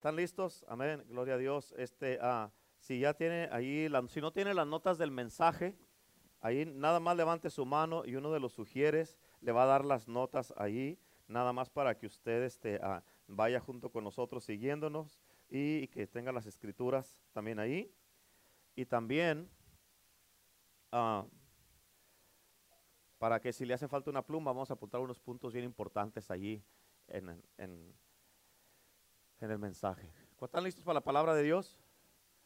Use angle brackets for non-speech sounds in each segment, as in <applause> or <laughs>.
¿Están listos? Amén. Gloria a Dios. Este, ah, si ya tiene ahí, si no tiene las notas del mensaje, ahí nada más levante su mano y uno de los sugieres le va a dar las notas ahí, nada más para que usted este, ah, vaya junto con nosotros siguiéndonos y, que tenga las escrituras también ahí. Y también ah, para que si le hace falta una pluma, vamos a apuntar unos puntos bien importantes allí en, en en el mensaje. ¿Están listos para la palabra de Dios?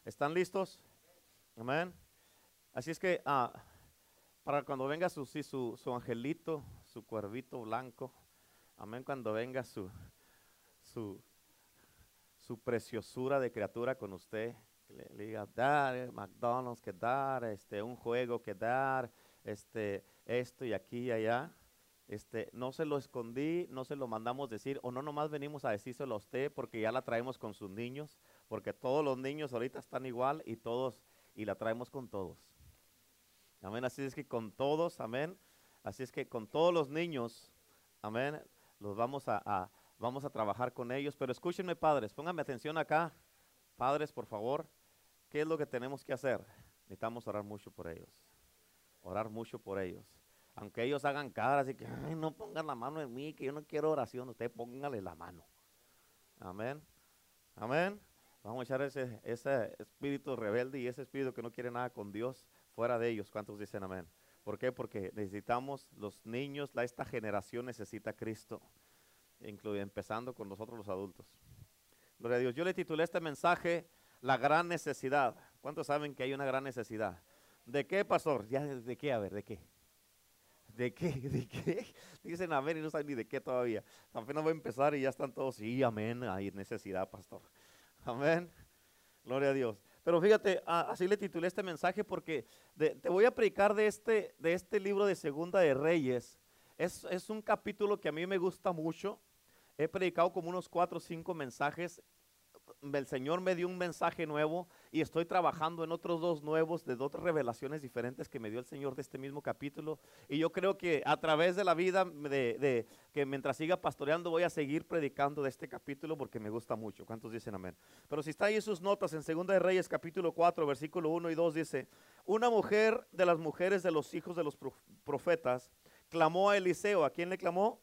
¿Están listos? Amén. Así es que ah, para cuando venga su, su, angelito, su cuervito blanco, amén, cuando venga su, su, su preciosura de criatura con usted, que le, diga dar eh, McDonald's, que dar, este, un juego, que dar, este, esto y aquí y allá. Este, no se lo escondí, no se lo mandamos decir, o no nomás venimos a decírselo a usted porque ya la traemos con sus niños, porque todos los niños ahorita están igual y todos, y la traemos con todos. Amén, así es que con todos, amén, así es que con todos los niños, amén, los vamos a, vamos a trabajar con ellos, pero escúchenme padres, pónganme atención acá, padres, por favor, ¿qué es lo que tenemos que hacer? Necesitamos orar mucho por ellos, orar mucho por ellos aunque ellos hagan caras y que no pongan la mano en mí, que yo no quiero oración, usted póngale la mano. Amén. Amén. Vamos a echar ese, espíritu rebelde y ese espíritu que no quiere nada con Dios fuera de ellos. ¿Cuántos dicen amén? ¿Por qué? Porque necesitamos, los niños, esta generación necesita a Cristo, empezando con nosotros los adultos. Gloria a Dios. Yo le titulé este mensaje La gran necesidad. ¿Cuántos saben que hay una gran necesidad? ¿De qué, pastor? ¿Ya de qué? A ver, ¿de qué? ¿De qué? <laughs> ¿De qué? Dicen amén y no saben ni de qué todavía. Apenas voy a empezar y ya están todos, sí, amén, hay necesidad, pastor. <laughs> Amén. Gloria a Dios. Pero fíjate, así le titulé este mensaje porque te voy a predicar de este, de este libro de Segunda de Reyes. Es, es un capítulo que a mí me gusta mucho. He predicado como unos cuatro o cinco mensajes el Señor me dio un mensaje nuevo y estoy trabajando en otros dos nuevos, de dos revelaciones diferentes que me dio el Señor de este mismo capítulo. Y yo creo que a través de la vida, de, que mientras siga pastoreando, voy a seguir predicando de este capítulo porque me gusta mucho. ¿Cuántos dicen amén? Pero si está ahí sus notas, en Segunda de Reyes, capítulo 4, versículo 1 y 2, dice, una mujer de las mujeres de los hijos de los profetas clamó a Eliseo. ¿A quién le clamó?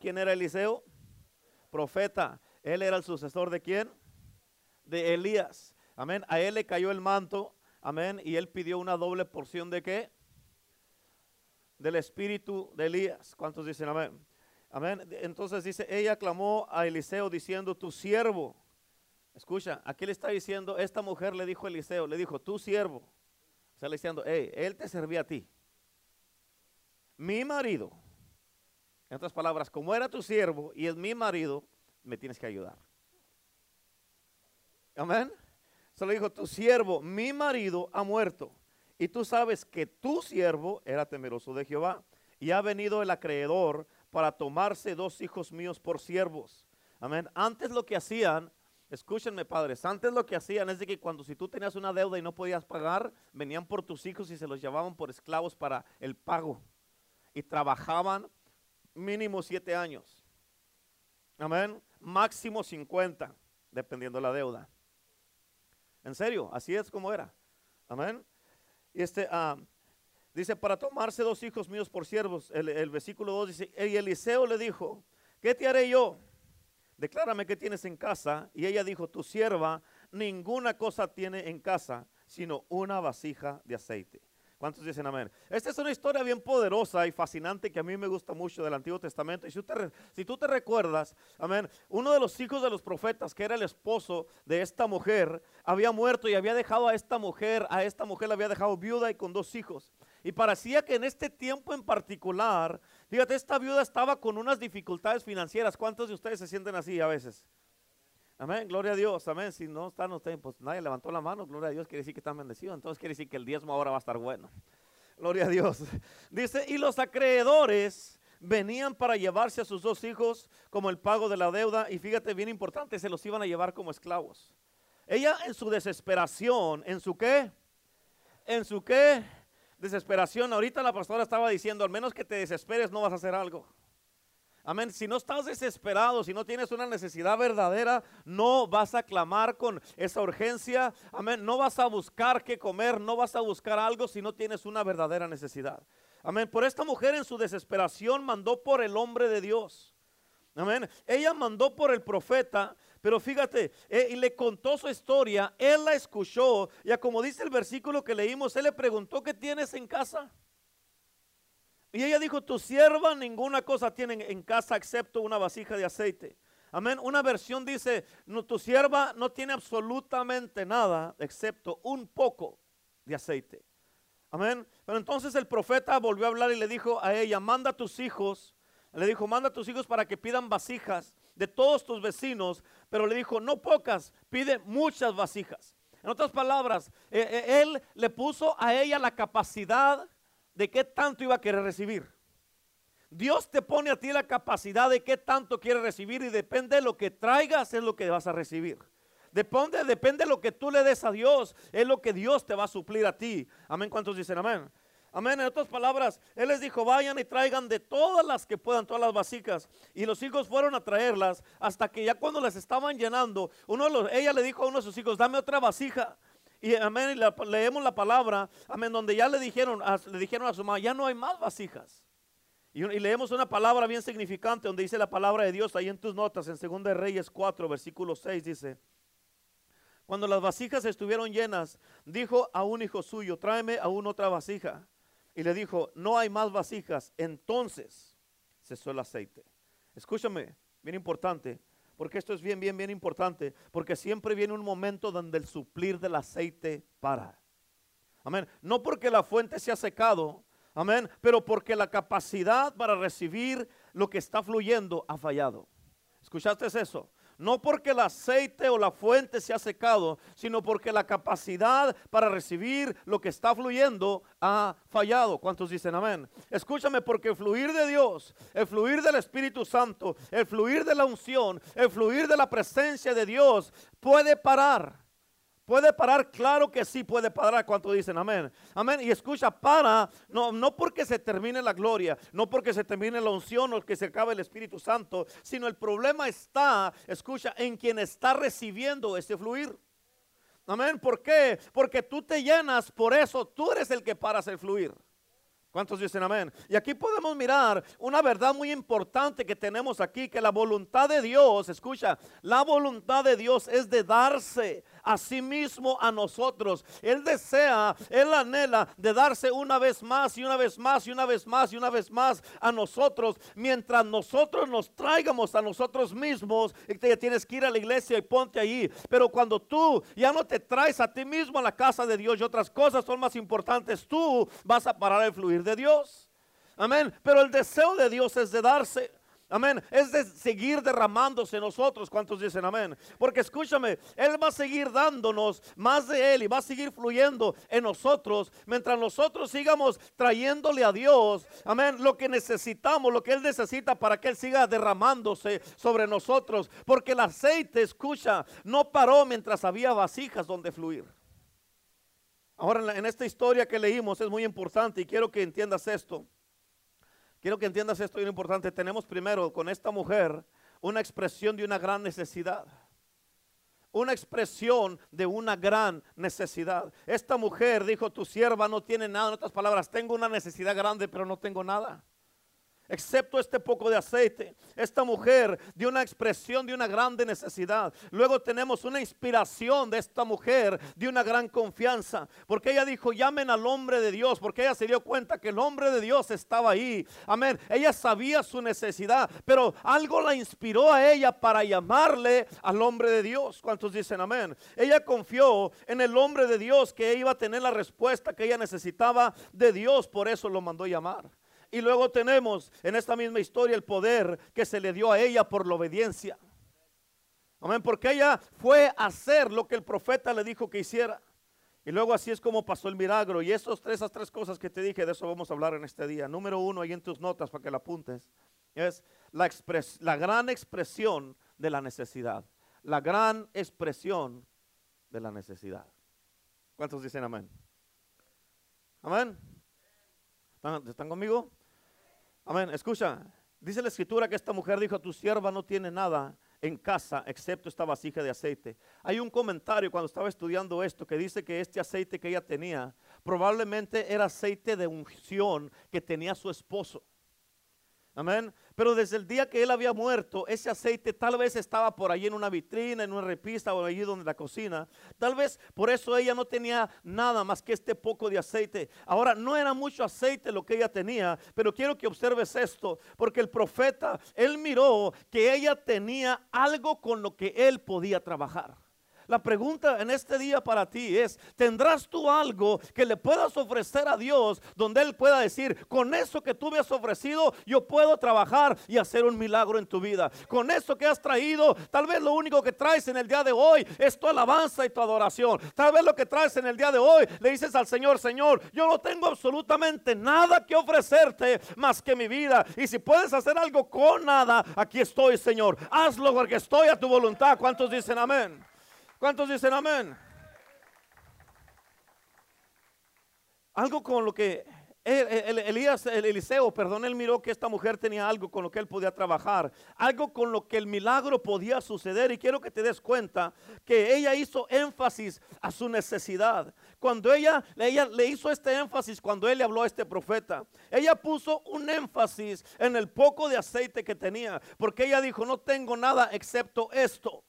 ¿Quién era Eliseo? Profeta. Él era el sucesor de quién? De Elías. Amén. A él le cayó el manto. Amén. Y él pidió una doble porción de qué? Del espíritu de Elías. ¿Cuántos dicen amén? Amén. Entonces dice, ella clamó a Eliseo diciendo, tu siervo. Escucha, aquí le está diciendo, esta mujer le dijo a Eliseo, le dijo, tu siervo. Está diciendo, hey, él te servía a ti. Mi marido. En otras palabras, como era tu siervo y es mi marido, me tienes que ayudar. Amén. Se lo dijo, tu siervo, mi marido ha muerto. Y tú sabes que tu siervo era temeroso de Jehová. Y ha venido el acreedor para tomarse dos hijos míos por siervos. Amén. Antes lo que hacían, escúchenme padres, antes lo que hacían es de que cuando si tú tenías una deuda y no podías pagar, venían por tus hijos y se los llevaban por esclavos para el pago. Y trabajaban mínimo siete años. Amén máximo 50, dependiendo la deuda. En serio, así es como era. Amén. Y este, ah, dice, para tomarse dos hijos míos por siervos, el, versículo 2 dice, y Eliseo le dijo, ¿qué te haré yo? Declárame qué tienes en casa. Y ella dijo, tu sierva ninguna cosa tiene en casa, sino una vasija de aceite. ¿Cuántos dicen amén? Esta es una historia bien poderosa y fascinante que a mí me gusta mucho del Antiguo Testamento. Y si, tú te recuerdas, amén, uno de los hijos de los profetas, que era el esposo de esta mujer, había muerto y había dejado a esta mujer, a esta mujer la había dejado viuda y con dos hijos. Y parecía que en este tiempo en particular, fíjate, esta viuda estaba con unas dificultades financieras. ¿Cuántos de ustedes se sienten así a veces? Amén, gloria a Dios, amén. Si no están ustedes, pues nadie levantó la mano, gloria a Dios, quiere decir que están bendecidos. Entonces quiere decir que el diezmo ahora va a estar bueno. Gloria a Dios. <laughs> Dice, y los acreedores venían para llevarse a sus dos hijos como el pago de la deuda. Y fíjate, bien importante, se los iban a llevar como esclavos. Ella en su desesperación, ¿en su qué? ¿En su qué? Desesperación. Ahorita la pastora estaba diciendo, al menos que te desesperes no vas a hacer algo. Amén. Si no estás desesperado, si no tienes una necesidad verdadera, no vas a clamar con esa urgencia. Amén. No vas a buscar qué comer, no vas a buscar algo si no tienes una verdadera necesidad. Amén. Por esta mujer en su desesperación mandó por el hombre de Dios. Amén. Ella mandó por el profeta, pero fíjate, eh, y le contó su historia, él la escuchó, ya como dice el versículo que leímos, él le preguntó, ¿qué tienes en casa? Y ella dijo, tu sierva ninguna cosa tiene en casa excepto una vasija de aceite. Amén. Una versión dice, tu sierva no tiene absolutamente nada excepto un poco de aceite. Amén. Pero entonces el profeta volvió a hablar y le dijo a ella, manda a tus hijos. Le dijo, manda a tus hijos para que pidan vasijas de todos tus vecinos. Pero le dijo, no pocas, pide muchas vasijas. En otras palabras, eh, eh, él le puso a ella la capacidad de qué tanto iba a querer recibir. Dios te pone a ti la capacidad de qué tanto quieres recibir y depende de lo que traigas es lo que vas a recibir. Depende, depende de lo que tú le des a Dios, es lo que Dios te va a suplir a ti. Amén. ¿Cuántos dicen amén? Amén. En otras palabras, Él les dijo, vayan y traigan de todas las que puedan, todas las vasijas. Y los hijos fueron a traerlas hasta que ya cuando las estaban llenando, uno de los, ella le dijo a uno de sus hijos, dame otra vasija. Y amén, leemos la palabra, amén, donde ya le dijeron, a, le dijeron a su mamá, ya no hay más vasijas. Y, leemos una palabra bien significante donde dice la palabra de Dios ahí en tus notas, en 2 de Reyes 4, versículo 6, dice, cuando las vasijas estuvieron llenas, dijo a un hijo suyo, tráeme aún otra vasija. Y le dijo, no hay más vasijas. Entonces cesó el aceite. Escúchame, bien importante porque esto es bien, bien, bien importante, porque siempre viene un momento donde el suplir del aceite para. Amén. No porque la fuente se ha secado, amén, pero porque la capacidad para recibir lo que está fluyendo ha fallado. ¿Escuchaste eso? No porque el aceite o la fuente se ha secado, sino porque la capacidad para recibir lo que está fluyendo ha fallado. ¿Cuántos dicen amén? Escúchame, porque el fluir de Dios, el fluir del Espíritu Santo, el fluir de la unción, el fluir de la presencia de Dios puede parar ¿Puede parar? Claro que sí puede parar. ¿Cuánto dicen amén? Amén. Y escucha, para, no, no porque se termine la gloria, no porque se termine la unción o que se acabe el Espíritu Santo, sino el problema está, escucha, en quien está recibiendo ese fluir. Amén. ¿Por qué? Porque tú te llenas, por eso tú eres el que paras el fluir. ¿Cuántos dicen amén? Y aquí podemos mirar una verdad muy importante que tenemos aquí, que la voluntad de Dios, escucha, la voluntad de Dios es de darse a sí mismo a nosotros. Él desea, Él anhela de darse una vez más y una vez más y una vez más y una vez más a nosotros, mientras nosotros nos traigamos a nosotros mismos y te tienes que ir a la iglesia y ponte ahí. Pero cuando tú ya no te traes a ti mismo a la casa de Dios y otras cosas son más importantes, tú vas a parar el fluir de Dios. Amén. Pero el deseo de Dios es de darse. Amén. Es de seguir derramándose nosotros. ¿Cuántos dicen amén? Porque escúchame, Él va a seguir dándonos más de Él y va a seguir fluyendo en nosotros mientras nosotros sigamos trayéndole a Dios. Amén. Lo que necesitamos, lo que Él necesita para que Él siga derramándose sobre nosotros. Porque el aceite, escucha, no paró mientras había vasijas donde fluir. Ahora, en esta historia que leímos es muy importante y quiero que entiendas esto. Quiero que entiendas esto bien importante. Tenemos primero con esta mujer una expresión de una gran necesidad. Una expresión de una gran necesidad. Esta mujer dijo, tu sierva no tiene nada. En otras palabras, tengo una necesidad grande, pero no tengo nada excepto este poco de aceite. Esta mujer dio una expresión de una grande necesidad. Luego tenemos una inspiración de esta mujer de una gran confianza, porque ella dijo, llamen al hombre de Dios, porque ella se dio cuenta que el hombre de Dios estaba ahí. Amén. Ella sabía su necesidad, pero algo la inspiró a ella para llamarle al hombre de Dios. ¿Cuántos dicen amén? Ella confió en el hombre de Dios que iba a tener la respuesta que ella necesitaba de Dios, por eso lo mandó llamar. Y luego tenemos en esta misma historia el poder que se le dio a ella por la obediencia. Amén, porque ella fue a hacer lo que el profeta le dijo que hiciera. Y luego así es como pasó el milagro. Y esos esas tres cosas que te dije, de eso vamos a hablar en este día. Número uno, ahí en tus notas para que la apuntes, es la, la gran expresión de la necesidad. La gran expresión de la necesidad. ¿Cuántos dicen amén? Amén. ¿Están, conmigo? Amén. Escucha, Dice la escritura que esta mujer dijo, tu sierva no tiene nada en casa excepto esta vasija de aceite. Hay un comentario cuando estaba estudiando esto que dice que este aceite que ella tenía probablemente era aceite de unción que tenía su esposo. Amén. Pero desde el día que él había muerto, ese aceite tal vez estaba por allí en una vitrina, en una repista o allí donde la cocina. Tal vez por eso ella no tenía nada más que este poco de aceite. Ahora, no era mucho aceite lo que ella tenía, pero quiero que observes esto, porque el profeta, él miró que ella tenía algo con lo que él podía trabajar. La pregunta en este día para ti es, ¿tendrás tú algo que le puedas ofrecer a Dios donde Él pueda decir, con eso que tú me has ofrecido, yo puedo trabajar y hacer un milagro en tu vida? Con eso que has traído, tal vez lo único que traes en el día de hoy es tu alabanza y tu adoración. Tal vez lo que traes en el día de hoy le dices al Señor, Señor, yo no tengo absolutamente nada que ofrecerte más que mi vida. Y si puedes hacer algo con nada, aquí estoy, Señor. Hazlo porque estoy a tu voluntad. ¿Cuántos dicen amén? ¿Cuántos dicen amén? Algo con lo que Elías, el Eliseo, perdón, él miró que esta mujer tenía algo con lo que él podía trabajar, algo con lo que el milagro podía suceder. Y quiero que te des cuenta que ella hizo énfasis a su necesidad. Cuando ella, ella le hizo este énfasis, cuando él le habló a este profeta, ella puso un énfasis en el poco de aceite que tenía, porque ella dijo: No tengo nada excepto esto.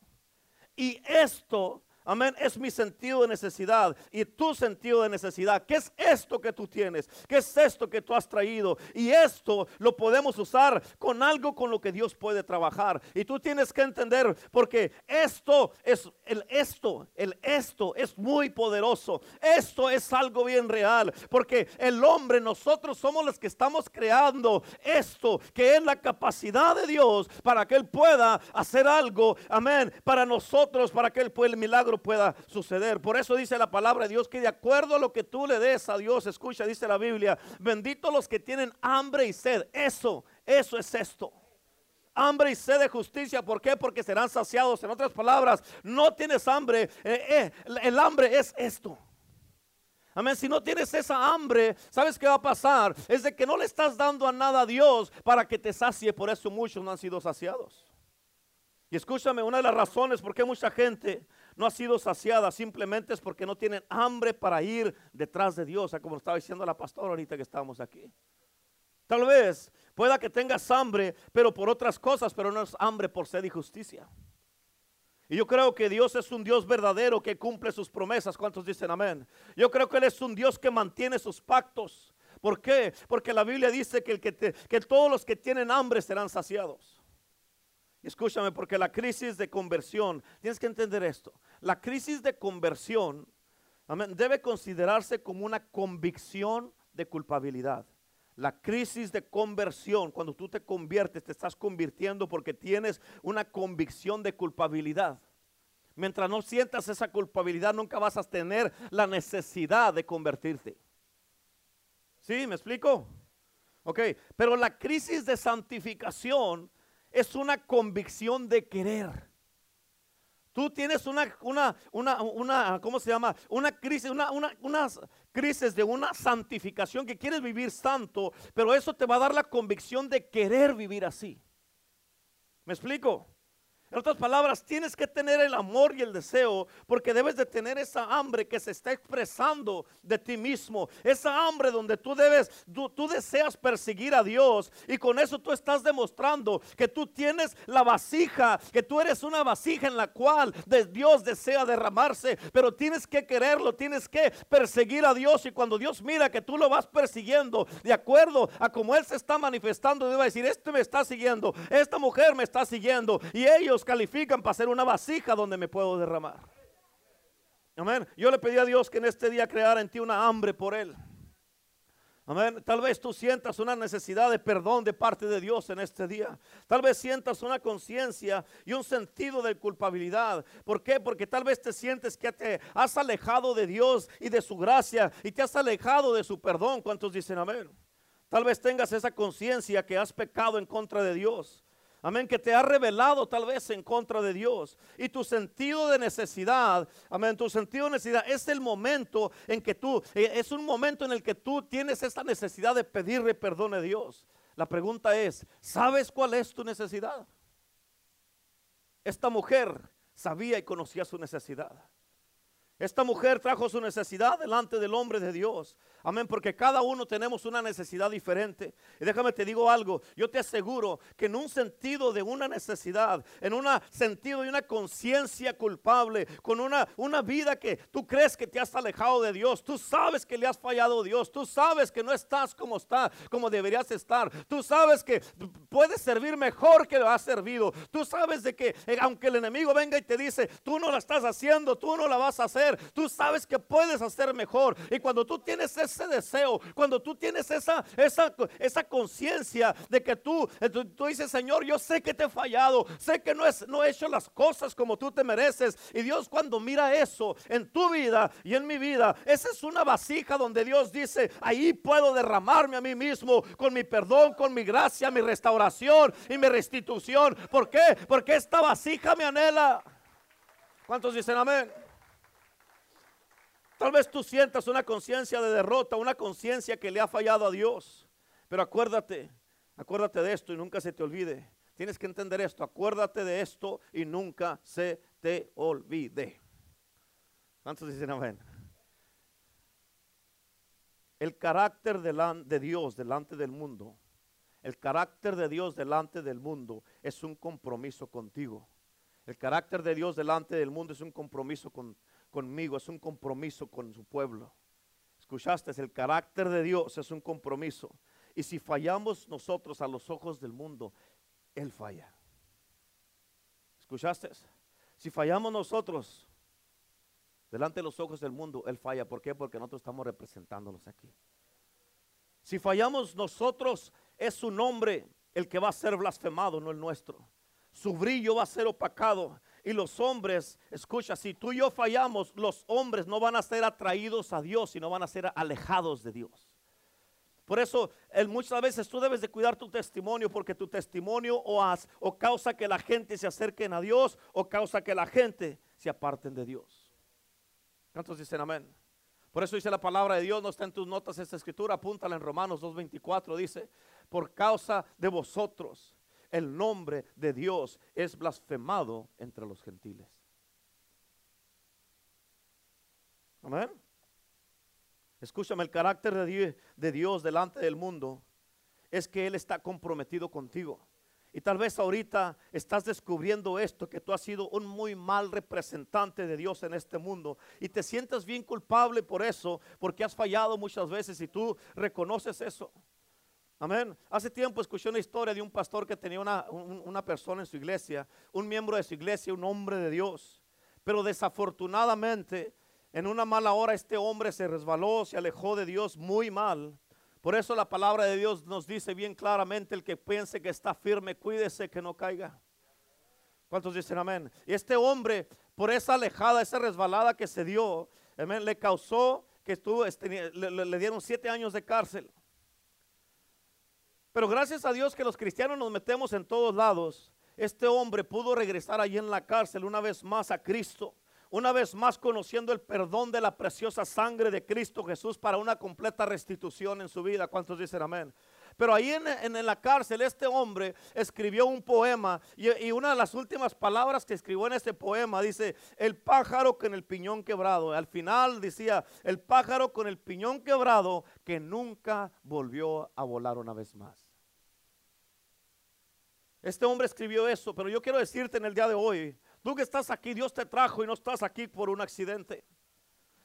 Y esto Amén. Es mi sentido de necesidad y tu sentido de necesidad. ¿Qué es esto que tú tienes? ¿Qué es esto que tú has traído? Y esto lo podemos usar con algo con lo que Dios puede trabajar. Y tú tienes que entender porque esto es el esto, el esto es muy poderoso. Esto es algo bien real porque el hombre, nosotros somos los que estamos creando esto que es la capacidad de Dios para que Él pueda hacer algo. Amén. Para nosotros, para que Él pueda el milagro pueda suceder. Por eso dice la palabra de Dios que de acuerdo a lo que tú le des a Dios, escucha, dice la Biblia, bendito los que tienen hambre y sed. Eso, eso es esto hambre y sed de justicia. ¿Por qué? Porque serán saciados. En otras palabras, no tienes hambre. Eh, eh, el hambre es esto. Amén. Si no tienes esa hambre, ¿sabes qué va a pasar? Es de que no le estás dando a nada a Dios para que te sacie. Por eso muchos no han sido saciados. Y escúchame, una de las razones por qué mucha gente no ha sido saciada simplemente es porque no tienen hambre para ir detrás de Dios, como estaba diciendo la pastora ahorita que estábamos aquí. Tal vez pueda que tengas hambre, pero por otras cosas, pero no es hambre por sed y justicia. Y yo creo que Dios es un Dios verdadero que cumple sus promesas. ¿Cuántos dicen amén? Yo creo que Él es un Dios que mantiene sus pactos. ¿Por qué? Porque la Biblia dice que, el que, que todos los que tienen hambre serán saciados. Escúchame, porque la crisis de conversión, tienes que entender esto, la crisis de conversión debe considerarse como una convicción de culpabilidad. La crisis de conversión, cuando tú te conviertes, te estás convirtiendo porque tienes una convicción de culpabilidad. Mientras no sientas esa culpabilidad, nunca vas a tener la necesidad de convertirte. ¿Sí? ¿Me explico? Ok, pero la crisis de santificación es una convicción de querer. Tú tienes una, una, una, una, ¿cómo se llama? Una crisis, una, una, crisis de una santificación que quieres vivir santo, pero eso te va a dar la convicción de querer vivir así. ¿Me explico? En otras palabras, tienes que tener el amor y el deseo porque debes de tener esa hambre que se está expresando de ti mismo. Esa hambre donde tú debes, tú, deseas perseguir a Dios y con eso tú estás demostrando que tú tienes la vasija, que tú eres una vasija en la cual Dios desea derramarse, pero tienes que quererlo, tienes que perseguir a Dios y cuando Dios mira que tú lo vas persiguiendo de acuerdo a como Él se está manifestando, debe decir, este me está siguiendo, esta mujer me está siguiendo y ellos califican para ser una vasija donde me puedo derramar. Amén. Yo le pedí a Dios que en este día creara en ti una hambre por Él. Amén. Tal vez tú sientas una necesidad de perdón de parte de Dios en este día. Tal vez sientas una conciencia y un sentido de culpabilidad. ¿Por qué? Porque tal vez te sientes que te has alejado de Dios y de su gracia y te has alejado de su perdón. ¿Cuántos dicen amén? Tal vez tengas esa conciencia que has pecado en contra de Dios. Amén, que te ha revelado tal vez en contra de Dios. Y tu sentido de necesidad, amén, tu sentido de necesidad es el momento en que tú, eh, es un momento en el que tú tienes esta necesidad de pedirle perdón a Dios. La pregunta es, ¿sabes cuál es tu necesidad? Esta mujer sabía y conocía su necesidad. Esta mujer trajo su necesidad delante del hombre de Dios. Amén, porque cada uno tenemos una necesidad diferente. Y déjame te digo algo, yo te aseguro que en un sentido de una necesidad, en un sentido de una conciencia culpable, con una, una vida que tú crees que te has alejado de Dios, tú sabes que le has fallado a Dios, tú sabes que no estás como está, como deberías estar, tú sabes que puedes servir mejor que lo has servido, tú sabes de que eh, aunque el enemigo venga y te dice, tú no la estás haciendo, tú no la vas a hacer, Tú sabes que puedes hacer mejor. Y cuando tú tienes ese deseo, cuando tú tienes esa, esa, esa conciencia de que tú, eh, tú, tú, dices, Señor, yo sé que te he fallado, sé que no, es, no he hecho las cosas como tú te mereces. Y Dios cuando mira eso en tu vida y en mi vida, esa es una vasija donde Dios dice, ahí puedo derramarme a mí mismo con mi perdón, con mi gracia, mi restauración y mi restitución. ¿Por qué? Porque esta vasija me anhela. ¿Cuántos dicen amén? Tal vez tú sientas una conciencia de derrota, una conciencia que le ha fallado a Dios. Pero acuérdate, acuérdate de esto y nunca se te olvide. Tienes que entender esto, acuérdate de esto y nunca se te olvide. ¿Cuántos dicen amén? El carácter de Dios delante del mundo, el carácter de Dios delante del mundo es un compromiso contigo. El carácter de Dios delante del mundo es un compromiso contigo es un compromiso con su pueblo. ¿Escuchaste? El carácter de Dios es un compromiso. Y si fallamos nosotros a los ojos del mundo, Él falla. ¿Escuchaste? Si fallamos nosotros delante de los ojos del mundo, Él falla. ¿Por qué? Porque nosotros estamos representándolos aquí. Si fallamos nosotros, es su nombre el que va a ser blasfemado, no el nuestro. Su brillo va a ser opacado y los hombres, escucha, si tú y yo fallamos, los hombres no van a ser atraídos a Dios, sino van a ser alejados de Dios. Por eso muchas veces tú debes de cuidar tu testimonio porque tu testimonio o, o causa que la gente se acerquen a Dios o causa que la gente se aparten de Dios. ¿Cuántos dicen amén? Por eso dice la palabra de Dios, no está en tus notas esta escritura, apúntala en Romanos 2.24, dice, por causa de vosotros el nombre de Dios es blasfemado entre los gentiles. Amén. Escúchame, el carácter de Dios, delante del mundo es que Él está comprometido contigo. Y tal vez ahorita estás descubriendo esto, que tú has sido un muy mal representante de Dios en este mundo. Y te sientes bien culpable por eso, porque has fallado muchas veces y tú reconoces eso. Amén. Hace tiempo escuché una historia de un pastor que tenía una, una, persona en su iglesia, un miembro de su iglesia, un hombre de Dios. Pero desafortunadamente, en una mala hora, este hombre se resbaló, se alejó de Dios muy mal. Por eso la palabra de Dios nos dice bien claramente, el que piense que está firme, cuídese que no caiga. ¿Cuántos dicen amén? Y este hombre, por esa alejada, esa resbalada que se dio, amén, le causó que estuvo, este, le dieron siete años de cárcel. Pero gracias a Dios que los cristianos nos metemos en todos lados, este hombre pudo regresar allí en la cárcel una vez más a Cristo. Una vez más conociendo el perdón de la preciosa sangre de Cristo Jesús para una completa restitución en su vida. ¿Cuántos dicen amén? Pero ahí en, la cárcel este hombre escribió un poema y, y, una de las últimas palabras que escribió en este poema dice, el pájaro con el piñón quebrado. Al final decía, el pájaro con el piñón quebrado que nunca volvió a volar una vez más. Este hombre escribió eso, pero yo quiero decirte en el día de hoy, tú que estás aquí, Dios te trajo y no estás aquí por un accidente.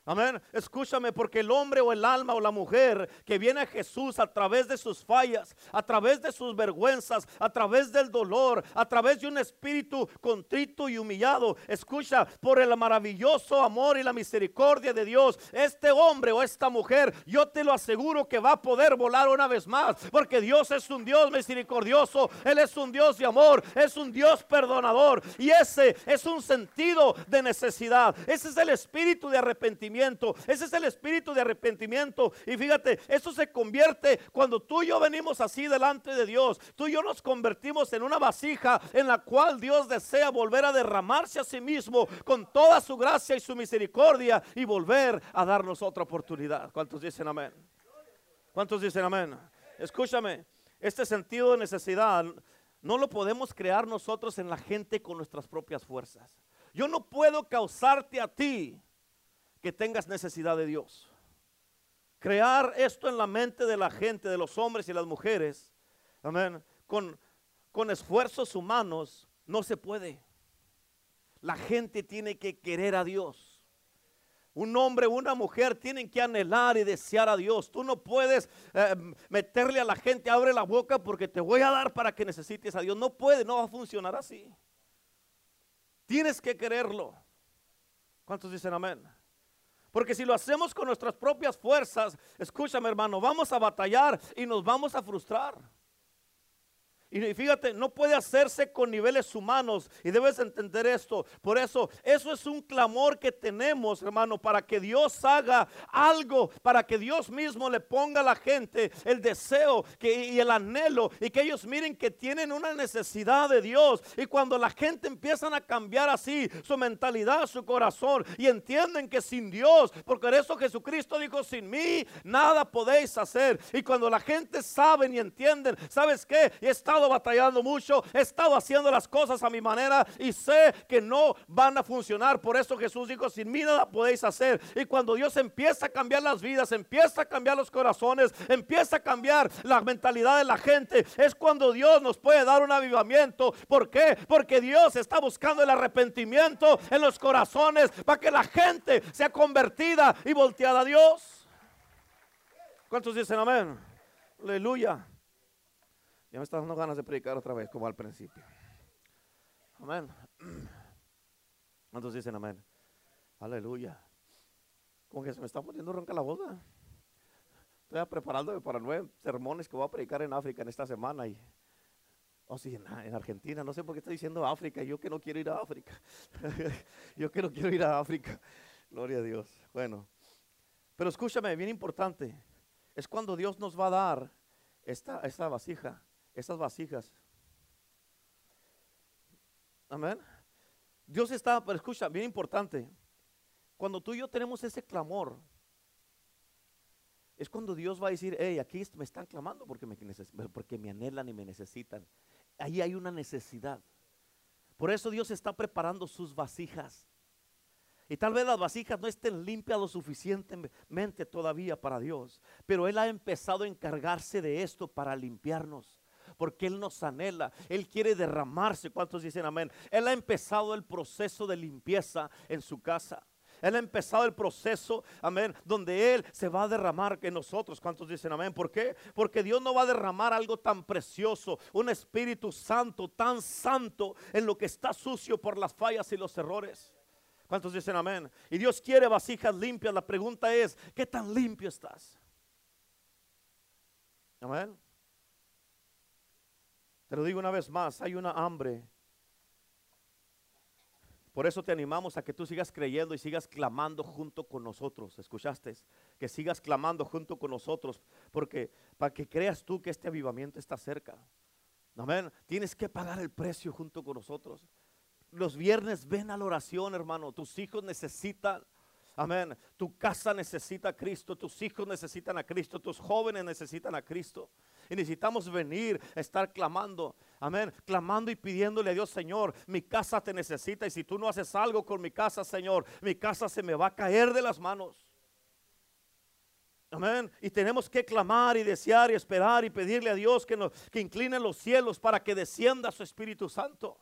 Amén. Escúchame, porque el hombre o el alma o la mujer que viene a Jesús a través de sus fallas, a través de sus vergüenzas, a través del dolor, a través de un espíritu contrito y humillado, escucha, por el maravilloso amor y la misericordia de Dios, este hombre o esta mujer, yo te lo aseguro que va a poder volar una vez más, porque Dios es un Dios misericordioso, Él es un Dios de amor, es un Dios perdonador, y ese es un sentido de necesidad, ese es el espíritu de arrepentimiento ese es el espíritu de arrepentimiento. Y fíjate, eso se convierte cuando tú y yo venimos así delante de Dios. Tú y yo nos convertimos en una vasija en la cual Dios desea volver a derramarse a sí mismo con toda su gracia y su misericordia y volver a darnos otra oportunidad. ¿Cuántos dicen amén? ¿Cuántos dicen amén? Escúchame. Este sentido de necesidad no lo podemos crear nosotros en la gente con nuestras propias fuerzas. Yo no puedo causarte a ti que tengas necesidad de Dios. Crear esto en la mente de la gente, de los hombres y las mujeres, amén, con, con esfuerzos humanos, no se puede. La gente tiene que querer a Dios. Un hombre, una mujer tienen que anhelar y desear a Dios. Tú no puedes eh, meterle a la gente, abre la boca porque te voy a dar para que necesites a Dios. No puede, no va a funcionar así. Tienes que quererlo. ¿Cuántos dicen amén? Porque si lo hacemos con nuestras propias fuerzas, escúchame hermano, vamos a batallar y nos vamos a frustrar. Y fíjate, no puede hacerse con niveles humanos. Y debes entender esto. Por eso, eso es un clamor que tenemos, hermano, para que Dios haga algo, para que Dios mismo le ponga a la gente el deseo que, y el anhelo. Y que ellos miren que tienen una necesidad de Dios. Y cuando la gente empiezan a cambiar así su mentalidad, su corazón, y entienden que sin Dios, porque eso Jesucristo dijo, sin mí nada podéis hacer. Y cuando la gente sabe y entienden, ¿sabes qué? He estado batallando mucho, he estado haciendo las cosas a mi manera y sé que no van a funcionar. Por eso Jesús dijo, sin mí nada podéis hacer. Y cuando Dios empieza a cambiar las vidas, empieza a cambiar los corazones, empieza a cambiar la mentalidad de la gente, es cuando Dios nos puede dar un avivamiento. ¿Por qué? Porque Dios está buscando el arrepentimiento en los corazones para que la gente sea convertida y volteada a Dios. ¿Cuántos dicen amén? Aleluya. Ya me está dando ganas de predicar otra vez, como al principio. Amén. ¿Cuántos dicen amén? Aleluya. Como que se me está poniendo ronca la voz. Estoy preparándome para nueve sermones que voy a predicar en África en esta semana. Y, oh, sí, en, en Argentina. No sé por qué estoy diciendo África. Yo que no quiero ir a África. <laughs> Yo que no quiero ir a África. Gloria a Dios. Bueno. Pero escúchame, bien importante. Es cuando Dios nos va a dar esta, esta vasija esas vasijas. Amén. Dios está, pero escucha, bien importante. Cuando tú y yo tenemos ese clamor, es cuando Dios va a decir, hey, aquí me están clamando porque me, porque me anhelan y me necesitan. Ahí hay una necesidad. Por eso Dios está preparando sus vasijas. Y tal vez las vasijas no estén limpias lo suficientemente todavía para Dios. Pero Él ha empezado a encargarse de esto para limpiarnos porque Él nos anhela, Él quiere derramarse. ¿Cuántos dicen amén? Él ha empezado el proceso de limpieza en su casa. Él ha empezado el proceso, amén, donde Él se va a derramar en nosotros. ¿Cuántos dicen amén? ¿Por qué? Porque Dios no va a derramar algo tan precioso, un Espíritu Santo, tan santo, en lo que está sucio por las fallas y los errores. ¿Cuántos dicen amén? Y Dios quiere vasijas limpias. La pregunta es, ¿qué tan limpio estás? Amén. Te lo digo una vez más, hay una hambre. Por eso te animamos a que tú sigas creyendo y sigas clamando junto con nosotros. ¿Escuchaste? Que sigas clamando junto con nosotros. Porque para que creas tú que este avivamiento está cerca. Amén. Tienes que pagar el precio junto con nosotros. Los viernes ven a la oración, hermano. Tus hijos necesitan Amén. Tu casa necesita a Cristo, tus hijos necesitan a Cristo, tus jóvenes necesitan a Cristo. Y necesitamos venir, estar clamando. Amén. Clamando y pidiéndole a Dios, Señor, mi casa te necesita. Y si tú no haces algo con mi casa, Señor, mi casa se me va a caer de las manos. Amén. Y tenemos que clamar y desear y esperar y pedirle a Dios que, que incline los cielos para que descienda su Espíritu Santo.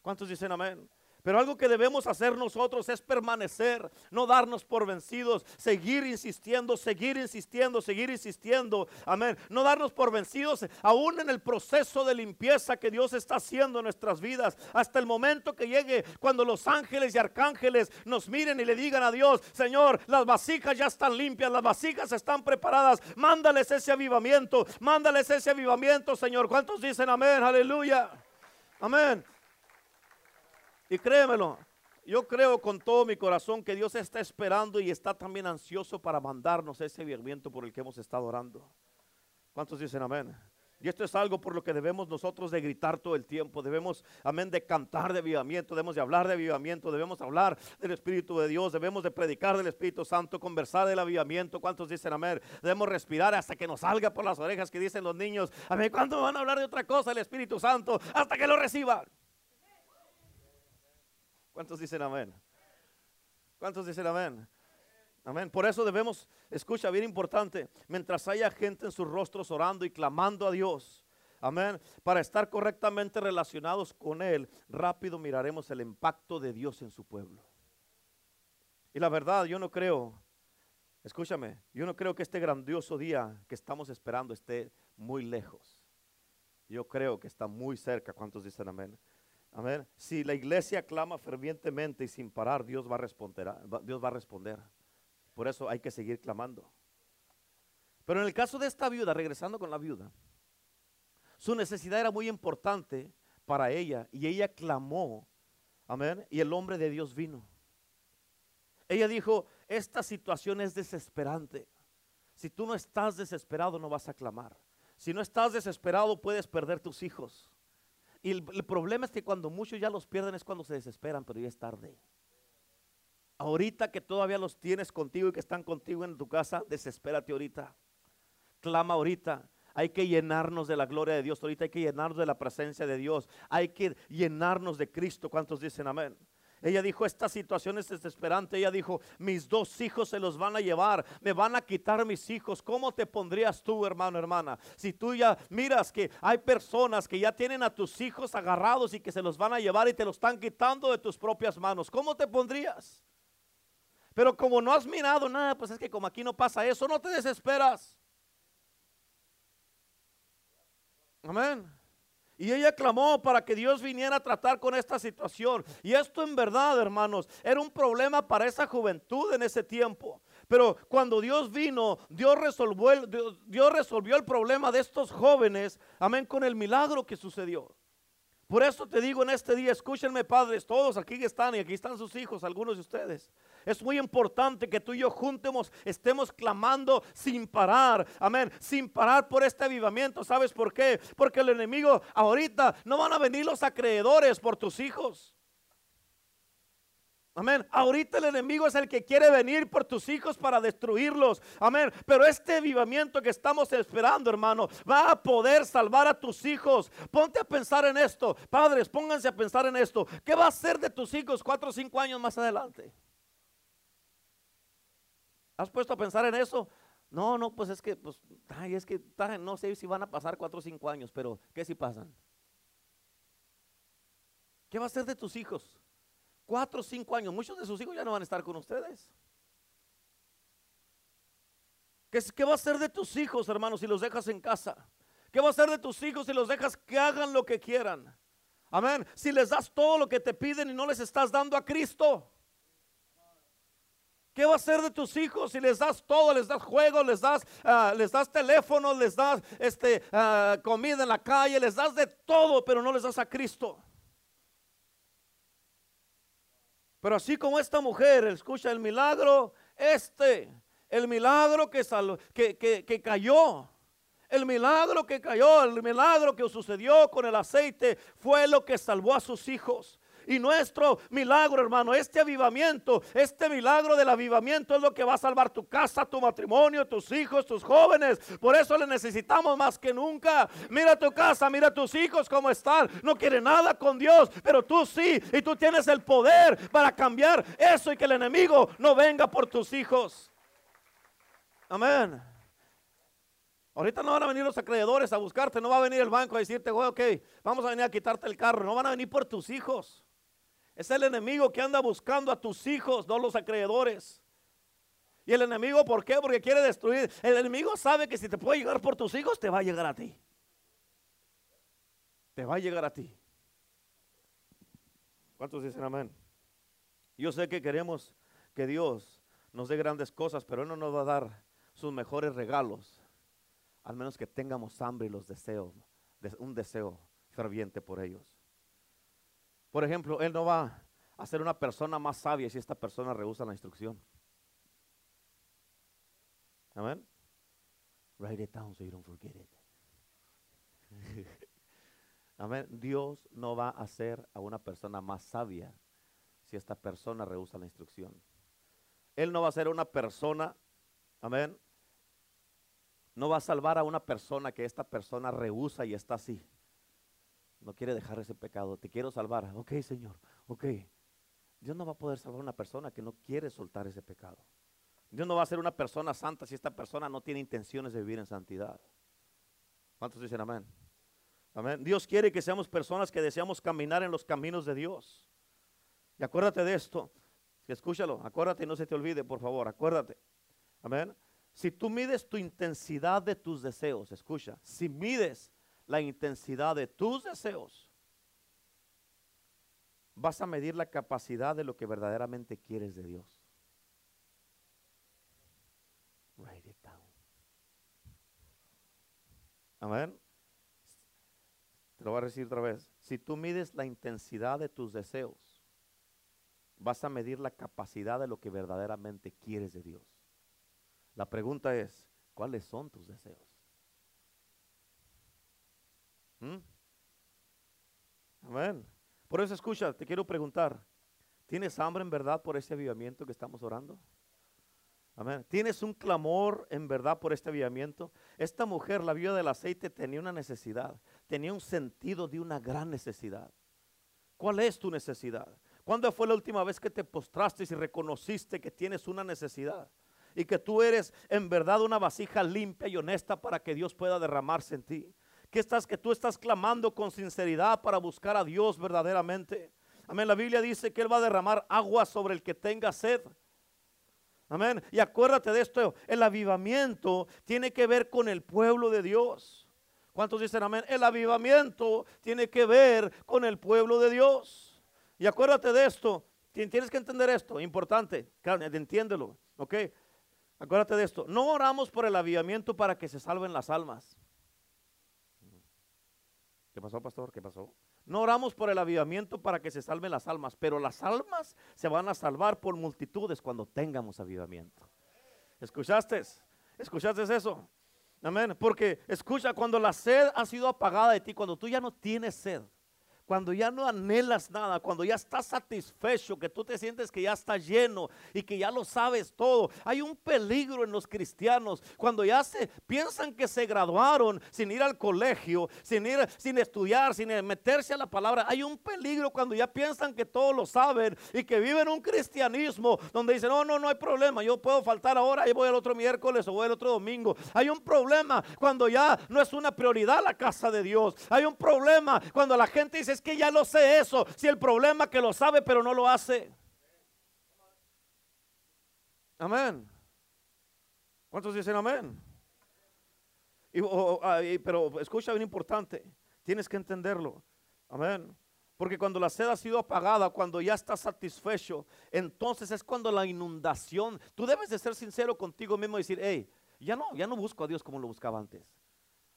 ¿Cuántos dicen amén? Pero algo que debemos hacer nosotros es permanecer, no darnos por vencidos, seguir insistiendo, seguir insistiendo, seguir insistiendo. Amén. No darnos por vencidos aún en el proceso de limpieza que Dios está haciendo en nuestras vidas. Hasta el momento que llegue cuando los ángeles y arcángeles nos miren y le digan a Dios, Señor, las vasijas ya están limpias, las vasijas están preparadas. Mándales ese avivamiento, mándales ese avivamiento, Señor. ¿Cuántos dicen amén? Aleluya. Amén. Y créemelo, yo creo con todo mi corazón que Dios está esperando y está también ansioso para mandarnos ese avivamiento por el que hemos estado orando. ¿Cuántos dicen amén? Y esto es algo por lo que debemos nosotros de gritar todo el tiempo. Debemos, amén, de cantar de avivamiento. Debemos de hablar de avivamiento. Debemos hablar del Espíritu de Dios. Debemos de predicar del Espíritu Santo, conversar del avivamiento. ¿Cuántos dicen amén? Debemos respirar hasta que nos salga por las orejas que dicen los niños. Amén. ¿Cuándo van a hablar de otra cosa el Espíritu Santo? Hasta que lo reciban. ¿Cuántos dicen amén? ¿Cuántos dicen amén? Amén. Por eso debemos, escucha, bien importante, mientras haya gente en sus rostros orando y clamando a Dios. Amén. Para estar correctamente relacionados con Él, rápido miraremos el impacto de Dios en su pueblo. Y la verdad, yo no creo, escúchame, yo no creo que este grandioso día que estamos esperando esté muy lejos. Yo creo que está muy cerca. ¿Cuántos dicen amén? Amén. Si la iglesia clama fervientemente y sin parar, Dios va a responder. Dios va a responder. Por eso hay que seguir clamando. Pero en el caso de esta viuda, regresando con la viuda, su necesidad era muy importante para ella y ella clamó. Amén. Y el hombre de Dios vino. Ella dijo, esta situación es desesperante. Si tú no estás desesperado, no vas a clamar. Si no estás desesperado, puedes perder tus hijos. Y el, problema es que cuando muchos ya los pierden es cuando se desesperan, pero ya es tarde. Ahorita que todavía los tienes contigo y que están contigo en tu casa, desespérate ahorita. Clama ahorita. Hay que llenarnos de la gloria de Dios. Ahorita hay que llenarnos de la presencia de Dios. Hay que llenarnos de Cristo. ¿Cuántos dicen amén? Ella dijo, esta situación es desesperante. Ella dijo, mis dos hijos se los van a llevar, me van a quitar mis hijos. ¿Cómo te pondrías tú, hermano, hermana? Si tú ya miras que hay personas que ya tienen a tus hijos agarrados y que se los van a llevar y te los están quitando de tus propias manos, ¿cómo te pondrías? Pero como no has mirado nada, pues es que como aquí no pasa eso, no te desesperas. Amén. Y ella clamó para que Dios viniera a tratar con esta situación. Y esto en verdad, hermanos, era un problema para esa juventud en ese tiempo. Pero cuando Dios vino, Dios resolvió, el, Dios resolvió el problema de estos jóvenes, amén, con el milagro que sucedió. Por eso te digo en este día, escúchenme padres, todos aquí están y aquí están sus hijos, algunos de ustedes. Es muy importante que tú y yo juntemos, estemos clamando sin parar, amén, sin parar por este avivamiento. ¿Sabes por qué? Porque el enemigo ahorita no van a venir los acreedores por tus hijos. Amén. Ahorita el enemigo es el que quiere venir por tus hijos para destruirlos. Amén. Pero este avivamiento que estamos esperando, hermano, va a poder salvar a tus hijos. Ponte a pensar en esto. Padres, pónganse a pensar en esto. ¿Qué va a hacer de tus hijos cuatro o cinco años más adelante? ¿Has puesto a pensar en eso? No, no, pues es que, pues, ay, es que no sé si van a pasar cuatro o cinco años, pero ¿qué si pasan? ¿Qué va a hacer de tus hijos? Cuatro o cinco años, muchos de sus hijos ya no van a estar con ustedes. ¿Qué, ¿Qué, va a ser de tus hijos, hermanos, si los dejas en casa? ¿Qué va a ser de tus hijos si los dejas que hagan lo que quieran? Amén. Si les das todo lo que te piden y no les estás dando a Cristo. ¿Qué va a ser de tus hijos si les das todo, les das juego, les das, uh, les das teléfono, les das este, uh, comida en la calle, les das de todo, pero no les das a Cristo? Pero así como esta mujer escucha el milagro, este, el milagro que, que, que, que cayó, el milagro que cayó, el milagro que sucedió con el aceite fue lo que salvó a sus hijos. Y nuestro milagro, hermano, este avivamiento, este milagro del avivamiento es lo que va a salvar tu casa, tu matrimonio, tus hijos, tus jóvenes. Por eso le necesitamos más que nunca. Mira tu casa, mira tus hijos cómo están. No quieren nada con Dios, pero tú sí. Y tú tienes el poder para cambiar eso y que el enemigo no venga por tus hijos. Amén. Ahorita no van a venir los acreedores a buscarte, no va a venir el banco a decirte, ok, vamos a venir a quitarte el carro, no van a venir por tus hijos. Es el enemigo que anda buscando a tus hijos, no los acreedores. Y el enemigo, ¿por qué? Porque quiere destruir. El enemigo sabe que si te puede llegar por tus hijos, te va a llegar a ti. Te va a llegar a ti. ¿Cuántos dicen amén? Yo sé que queremos que Dios nos dé grandes cosas, pero Él no nos va a dar sus mejores regalos, al menos que tengamos hambre y los deseos, un deseo ferviente por ellos. Por ejemplo, Él no va a ser una persona más sabia si esta persona rehúsa la instrucción. Amén. Write it down so you don't forget it. <laughs> Amén. Dios no va a hacer a una persona más sabia si esta persona rehúsa la instrucción. Él no va a ser una persona, amén. No va a salvar a una persona que esta persona rehúsa y está así. No quiere dejar ese pecado. Te quiero salvar. Ok, Señor. Ok. Dios no va a poder salvar a una persona que no quiere soltar ese pecado. Dios no va a ser una persona santa si esta persona no tiene intenciones de vivir en santidad. ¿Cuántos dicen amén? Amén. Dios quiere que seamos personas que deseamos caminar en los caminos de Dios. Y acuérdate de esto. Escúchalo, acuérdate y no se te olvide, por favor, acuérdate. Amén. Si tú mides tu intensidad de tus deseos, escucha, si mides la intensidad de tus deseos, vas a medir la capacidad de lo que verdaderamente quieres de Dios. Write it down. Amén. Te lo voy a decir otra vez. Si tú mides la intensidad de tus deseos, vas a medir la capacidad de lo que verdaderamente quieres de Dios. La pregunta es, ¿cuáles son tus deseos? ¿Mm? Amén. Por eso escucha, te quiero preguntar, ¿tienes hambre en verdad por ese avivamiento que estamos orando? Amén. ¿Tienes un clamor en verdad por este avivamiento? Esta mujer, la viuda del aceite, tenía una necesidad, tenía un sentido de una gran necesidad. ¿Cuál es tu necesidad? ¿Cuándo fue la última vez que te postraste y reconociste que tienes una necesidad? Y que tú eres en verdad una vasija limpia y honesta para que Dios pueda derramarse en ti. Que estás que tú estás clamando con sinceridad para buscar a Dios verdaderamente. Amén. La Biblia dice que él va a derramar agua sobre el que tenga sed. Amén. Y acuérdate de esto, el avivamiento tiene que ver con el pueblo de Dios. ¿Cuántos dicen amén? El avivamiento tiene que ver con el pueblo de Dios. Y acuérdate de esto, tienes que entender esto, importante, entiéndelo, ¿ok? Acuérdate de esto, no oramos por el avivamiento para que se salven las almas. ¿Qué pasó, pastor? ¿Qué pasó? No oramos por el avivamiento para que se salven las almas, pero las almas se van a salvar por multitudes cuando tengamos avivamiento. ¿Escuchaste? ¿Escuchaste eso? Amén. Porque escucha, cuando la sed ha sido apagada de ti, cuando tú ya no tienes sed, cuando ya no anhelas nada, cuando ya estás satisfecho, que tú te sientes que ya está lleno y que ya lo sabes todo. Hay un peligro en los cristianos cuando ya se piensan que se graduaron sin ir al colegio, sin ir, sin estudiar, sin meterse a la palabra. Hay un peligro cuando ya piensan que todos lo saben y que viven un cristianismo donde dicen, no, no, no hay problema, yo puedo faltar ahora, y voy el otro miércoles o voy el otro domingo. Hay un problema cuando ya no es una prioridad la casa de Dios. Hay un problema cuando la gente dice, que ya lo sé eso. Si el problema que lo sabe pero no lo hace. Amén. ¿Cuántos dicen amén? Ah, pero escucha bien importante. Tienes que entenderlo. Amén. Porque cuando la sed ha sido apagada, cuando ya estás satisfecho, entonces es cuando la inundación, tú debes de ser sincero contigo mismo y decir, hey, ya no, ya no busco a Dios como lo buscaba antes.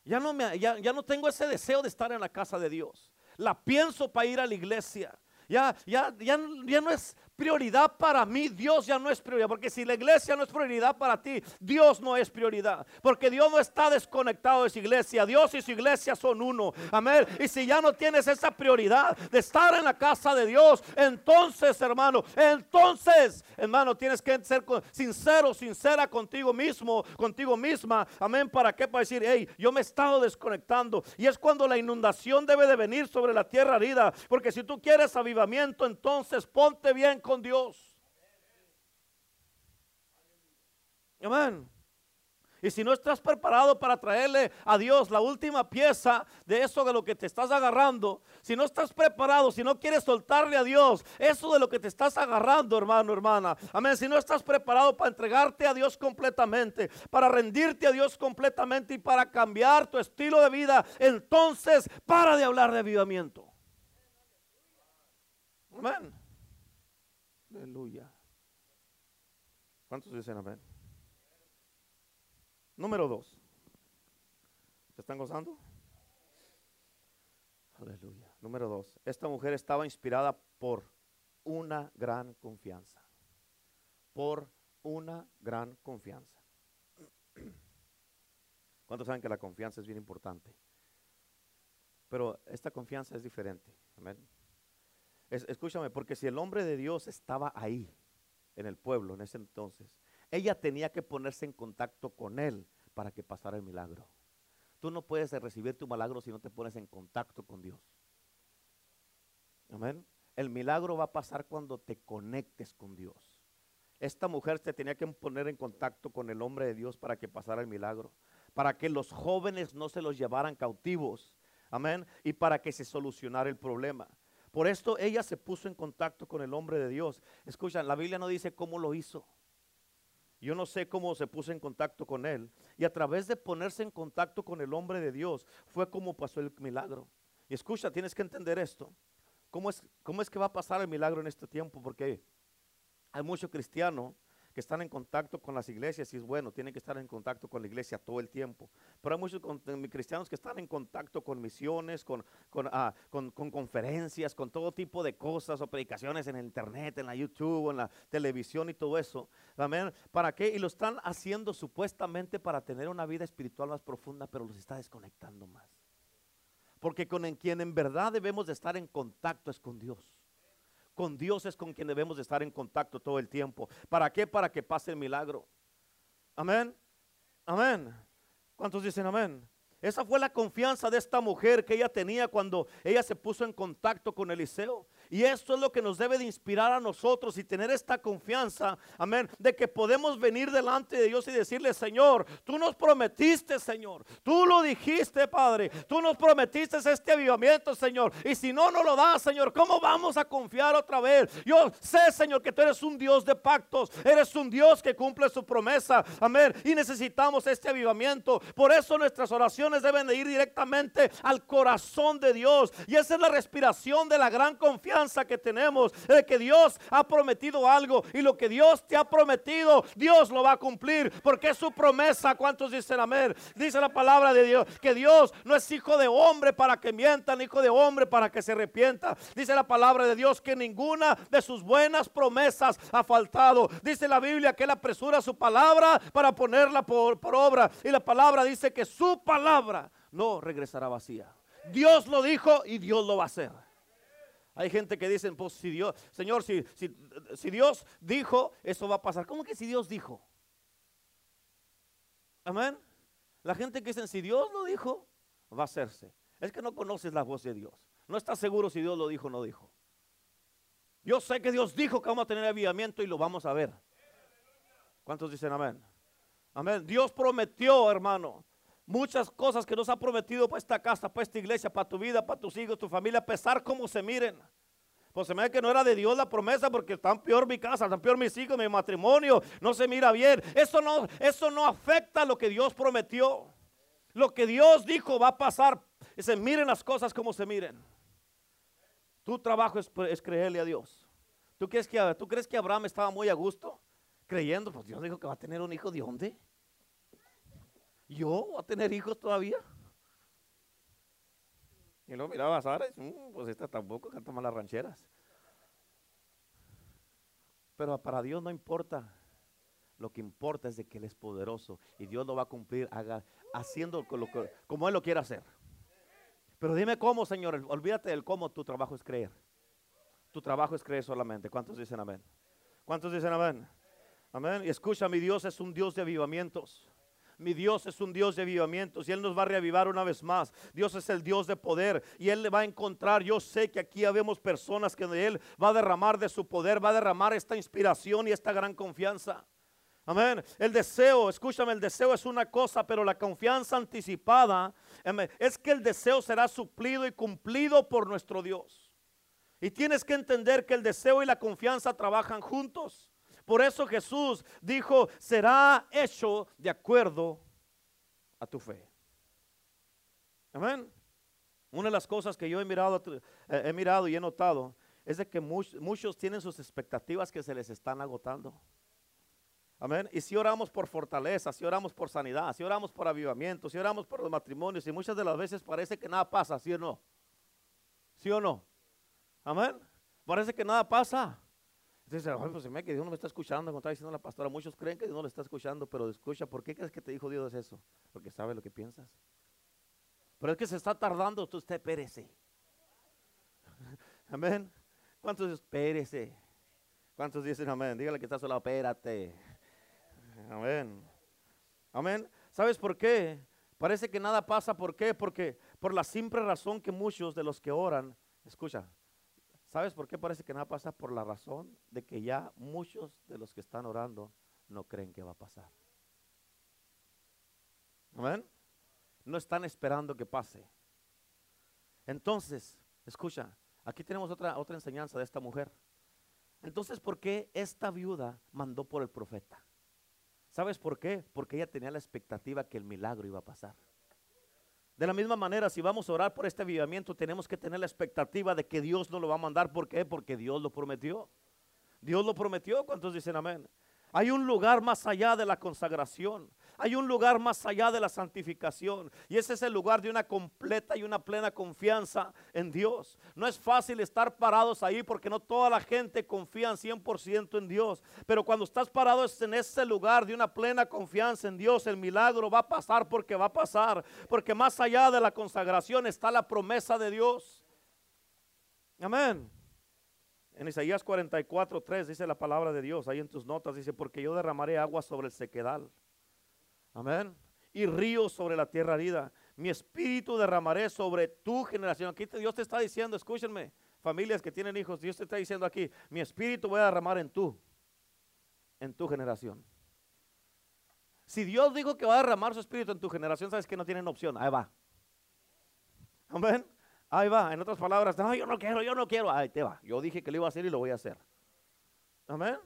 Ya no, me, ya, ya no tengo ese deseo de estar en la casa de Dios la pienso para ir a la iglesia. Ya, ya, ya, ya no es prioridad para mí, Dios ya no es prioridad. Porque si la iglesia no es prioridad para ti, Dios no es prioridad. Porque Dios no está desconectado de su iglesia. Dios y su iglesia son uno. Amén. Y si ya no tienes esa prioridad de estar en la casa de Dios, entonces, hermano, entonces, hermano, tienes que ser sincero, sincera contigo mismo, contigo misma. Amén. ¿Para qué? Para decir, hey, yo me he estado desconectando. Y es cuando la inundación debe de venir sobre la tierra herida. Porque si tú quieres avivamiento, entonces ponte bien con Dios. Amén. Y si no estás preparado para traerle a Dios la última pieza de eso de lo que te estás agarrando, si no estás preparado, si no quieres soltarle a Dios eso de lo que te estás agarrando, hermano, hermana. Amén. Si no estás preparado para entregarte a Dios completamente, para rendirte a Dios completamente y para cambiar tu estilo de vida, entonces para de hablar de avivamiento. Amén. Aleluya. ¿Cuántos dicen amén? Número dos. ¿Se están gozando? Aleluya. Número dos. Esta mujer estaba inspirada por una gran confianza. Por una gran confianza. <clears throat> ¿Cuántos saben que la confianza es bien importante? Pero esta confianza es diferente. Amén. Es- escúchame, porque si el hombre de Dios estaba ahí, en el pueblo en ese entonces, ella tenía que ponerse en contacto con él para que pasara el milagro. Tú no puedes recibir tu milagro si no te pones en contacto con Dios. Amén. El milagro va a pasar cuando te conectes con Dios. Esta mujer se tenía que poner en contacto con el hombre de Dios para que pasara el milagro, para que los jóvenes no se los llevaran cautivos. Amén. Y para que se solucionara el problema. Por esto ella se puso en contacto con el hombre de Dios. Escuchan, la Biblia no dice cómo lo hizo. Yo no sé cómo se puso en contacto con él. Y a través de ponerse en contacto con el hombre de Dios fue como pasó el milagro. Y escucha, tienes que entender esto. ¿Cómo es, cómo es que va a pasar el milagro en este tiempo? Porque hay muchos cristianos que están en contacto con las iglesias y es bueno, tienen que estar en contacto con la iglesia todo el tiempo. Pero hay muchos eh, cristianos que están en contacto con misiones, con, ah, con- con conferencias, con todo tipo de cosas o predicaciones en el internet, en la YouTube, en la televisión y todo eso. Amén. ¿Para qué? Y lo están haciendo supuestamente para tener una vida espiritual más profunda, pero los está desconectando más. Porque con en quien en verdad debemos de estar en contacto es con Dios. Con Dios es con quien debemos de estar en contacto todo el tiempo. ¿Para qué? Para que pase el milagro. Amén. Amén. ¿Cuántos dicen amén? Esa fue la confianza de esta mujer que ella tenía cuando ella se puso en contacto con Eliseo. Y esto es lo que nos debe de inspirar a nosotros y tener esta confianza, amén, de que podemos venir delante de Dios y decirle, Señor, tú nos prometiste, Señor, tú lo dijiste, Padre, tú nos prometiste este avivamiento, Señor. Y si no nos lo das, Señor, ¿cómo vamos a confiar otra vez? Yo sé, Señor, que tú eres un Dios de pactos, eres un Dios que cumple su promesa, amén. Y necesitamos este avivamiento. Por eso nuestras oraciones deben de ir directamente al corazón de Dios. Y esa es la respiración de la gran confianza que tenemos, de que Dios ha prometido algo y lo que Dios te ha prometido, Dios lo va a cumplir, porque es su promesa. ¿Cuántos dicen amén? Dice la palabra de Dios, que Dios no es hijo de hombre para que mienta, ni hijo de hombre para que se arrepienta. Dice la palabra de Dios que ninguna de sus buenas promesas ha faltado. Dice la Biblia que él apresura su palabra para ponerla por obra. Y la palabra dice que su palabra no regresará vacía. Dios lo dijo y Dios lo va a hacer. Hay gente que dicen, pues si Dios, Señor, si, si, si Dios dijo, eso va a pasar. ¿Cómo que si Dios dijo? Amén. La gente que dice, si Dios lo dijo, va a hacerse. Es que no conoces la voz de Dios. No estás seguro si Dios lo dijo o no dijo. Yo sé que Dios dijo que vamos a tener avivamiento y lo vamos a ver. ¿Cuántos dicen amén? Amén. Dios prometió, hermano, muchas cosas que nos ha prometido para esta casa, para esta iglesia, para tu vida, para tus hijos, tu familia, a pesar como se miren. Pues se me ve que no era de Dios la promesa porque están peor mi casa, están peor mis hijos, mi matrimonio, no se mira bien. Eso no, eso no afecta lo que Dios prometió. Lo que Dios dijo va a pasar. Se miren las cosas como se miren. Tu trabajo es, es creerle a Dios. ¿Tú crees, que, ¿Tú crees que Abraham estaba muy a gusto? Creyendo, pues Dios dijo que va a tener un hijo de dónde? ¿Yo voy a tener hijos todavía? Y luego miraba a Sara y "Mm, pues esta tampoco canta malas rancheras. Pero para Dios no importa. Lo que importa es de que Él es poderoso y Dios lo va a cumplir haga, haciendo lo como Él lo quiera hacer. Pero dime cómo, Señor. Olvídate del cómo. Tu trabajo es creer. Tu trabajo es creer solamente. ¿Cuántos dicen amén? ¿Cuántos dicen amén? Amén. Y escucha, mi Dios es un Dios de avivamientos. Mi Dios es un Dios de avivamientos y Él nos va a reavivar una vez más. Dios es el Dios de poder y Él le va a encontrar. Yo sé que aquí habemos personas que de Él va a derramar de su poder, va a derramar esta inspiración y esta gran confianza. Amén. El deseo, escúchame, el deseo es una cosa, pero la confianza anticipada amén, es que el deseo será suplido y cumplido por nuestro Dios. Y tienes que entender que el deseo y la confianza trabajan juntos. Por eso Jesús dijo, será hecho de acuerdo a tu fe. Amén. Una de las cosas que yo he mirado, eh, he mirado y he notado es de que much- muchos tienen sus expectativas que se les están agotando. Amén. Y si oramos por fortaleza, si oramos por sanidad, si oramos por avivamiento, si oramos por los matrimonios, y muchas de las veces parece que nada pasa, ¿sí o no? ¿Sí o no? Amén. Parece que nada pasa. Entonces, "Ay, pues se me que Dios no me está escuchando, como está diciendo la pastora. Muchos creen que Dios no le está escuchando, pero escucha, ¿por qué crees que te dijo Dios eso? Porque sabe lo que piensas. Pero es que se está tardando, usted espérese. <laughs> Amén. ¿Cuántos espérese? ¿Cuántos dicen amén? Dígale que está solo, espérate. Amén. Amén. ¿Sabes por qué? Parece que nada pasa. ¿Por qué? Porque por la simple razón que muchos de los que oran, escucha, ¿sabes por qué parece que nada pasa? Por la razón de que ya muchos de los que están orando no creen que va a pasar. Amén. No están esperando que pase. Entonces, escucha, aquí tenemos otra, otra enseñanza de esta mujer. Entonces, ¿por qué esta viuda mandó por el profeta? ¿Sabes por qué? Porque ella tenía la expectativa que el milagro iba a pasar. De la misma manera, si vamos a orar por este avivamiento, tenemos que tener la expectativa de que Dios nos lo va a mandar. ¿Por qué? Porque Dios lo prometió. Dios lo prometió. ¿Cuántos dicen amén? Hay un lugar más allá de la consagración. Hay un lugar más allá de la santificación. Y ese es el lugar de una completa y una plena confianza en Dios. No es fácil estar parados ahí porque no toda la gente confía en 100% en Dios. Pero cuando estás parado en ese lugar de una plena confianza en Dios, el milagro va a pasar porque va a pasar. Porque más allá de la consagración está la promesa de Dios. Amén. En Isaías 44, 3 dice la palabra de Dios, ahí en tus notas dice, porque yo derramaré agua sobre el sequedal Amén. Y ríos sobre la tierra herida. Mi espíritu derramaré sobre tu generación. Aquí Dios te está diciendo, escúchenme, familias que tienen hijos, Dios te está diciendo aquí, mi espíritu voy a derramar en tú, en tu generación. Si Dios dijo que va a derramar su espíritu en tu generación, sabes que no tienen opción. Ahí va. Amén. Ahí va. En otras palabras, no, yo no quiero, yo no quiero. Ahí te va. Yo dije que lo iba a hacer y lo voy a hacer. Amén.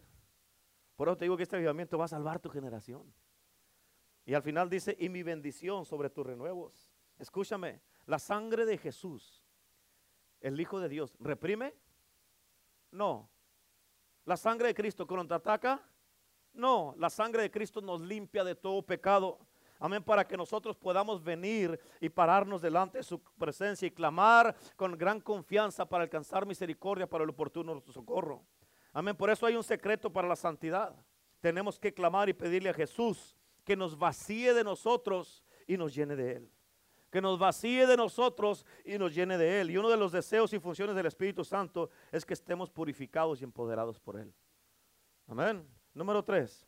Por eso te digo que este avivamiento va a salvar tu generación. Y al final dice, y mi bendición sobre tus renuevos. Escúchame, la sangre de Jesús, el Hijo de Dios, ¿reprime? No. ¿La sangre de Cristo contraataca? No, la sangre de Cristo nos limpia de todo pecado. Amén, para que nosotros podamos venir y pararnos delante de su presencia y clamar con gran confianza para alcanzar misericordia para el oportuno socorro. Amén, por eso hay un secreto para la santidad. Tenemos que clamar y pedirle a Jesús que nos vacíe de nosotros y nos llene de Él. Que nos vacíe de nosotros y nos llene de Él. Y uno de los deseos y funciones del Espíritu Santo es que estemos purificados y empoderados por Él. Amén. Número tres.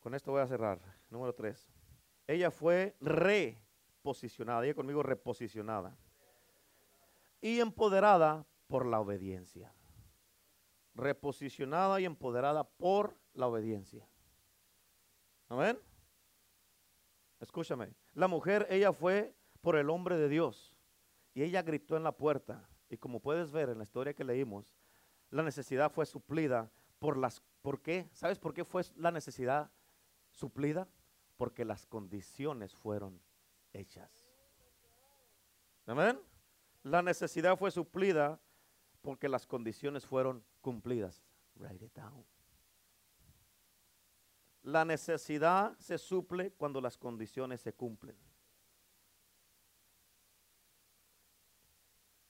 Con esto voy a cerrar. Número tres. Ella fue reposicionada. Ella conmigo reposicionada. Y empoderada por la obediencia. Reposicionada y empoderada por la obediencia. Amén. Escúchame. La mujer, ella fue por el hombre de Dios. Y ella gritó en la puerta. Y como puedes ver en la historia que leímos, la necesidad fue suplida por las... ¿Por qué? ¿Sabes por qué fue la necesidad suplida? Porque las condiciones fueron hechas. Amén. La necesidad fue suplida porque las condiciones fueron cumplidas. Write it down. La necesidad se suple cuando las condiciones se cumplen.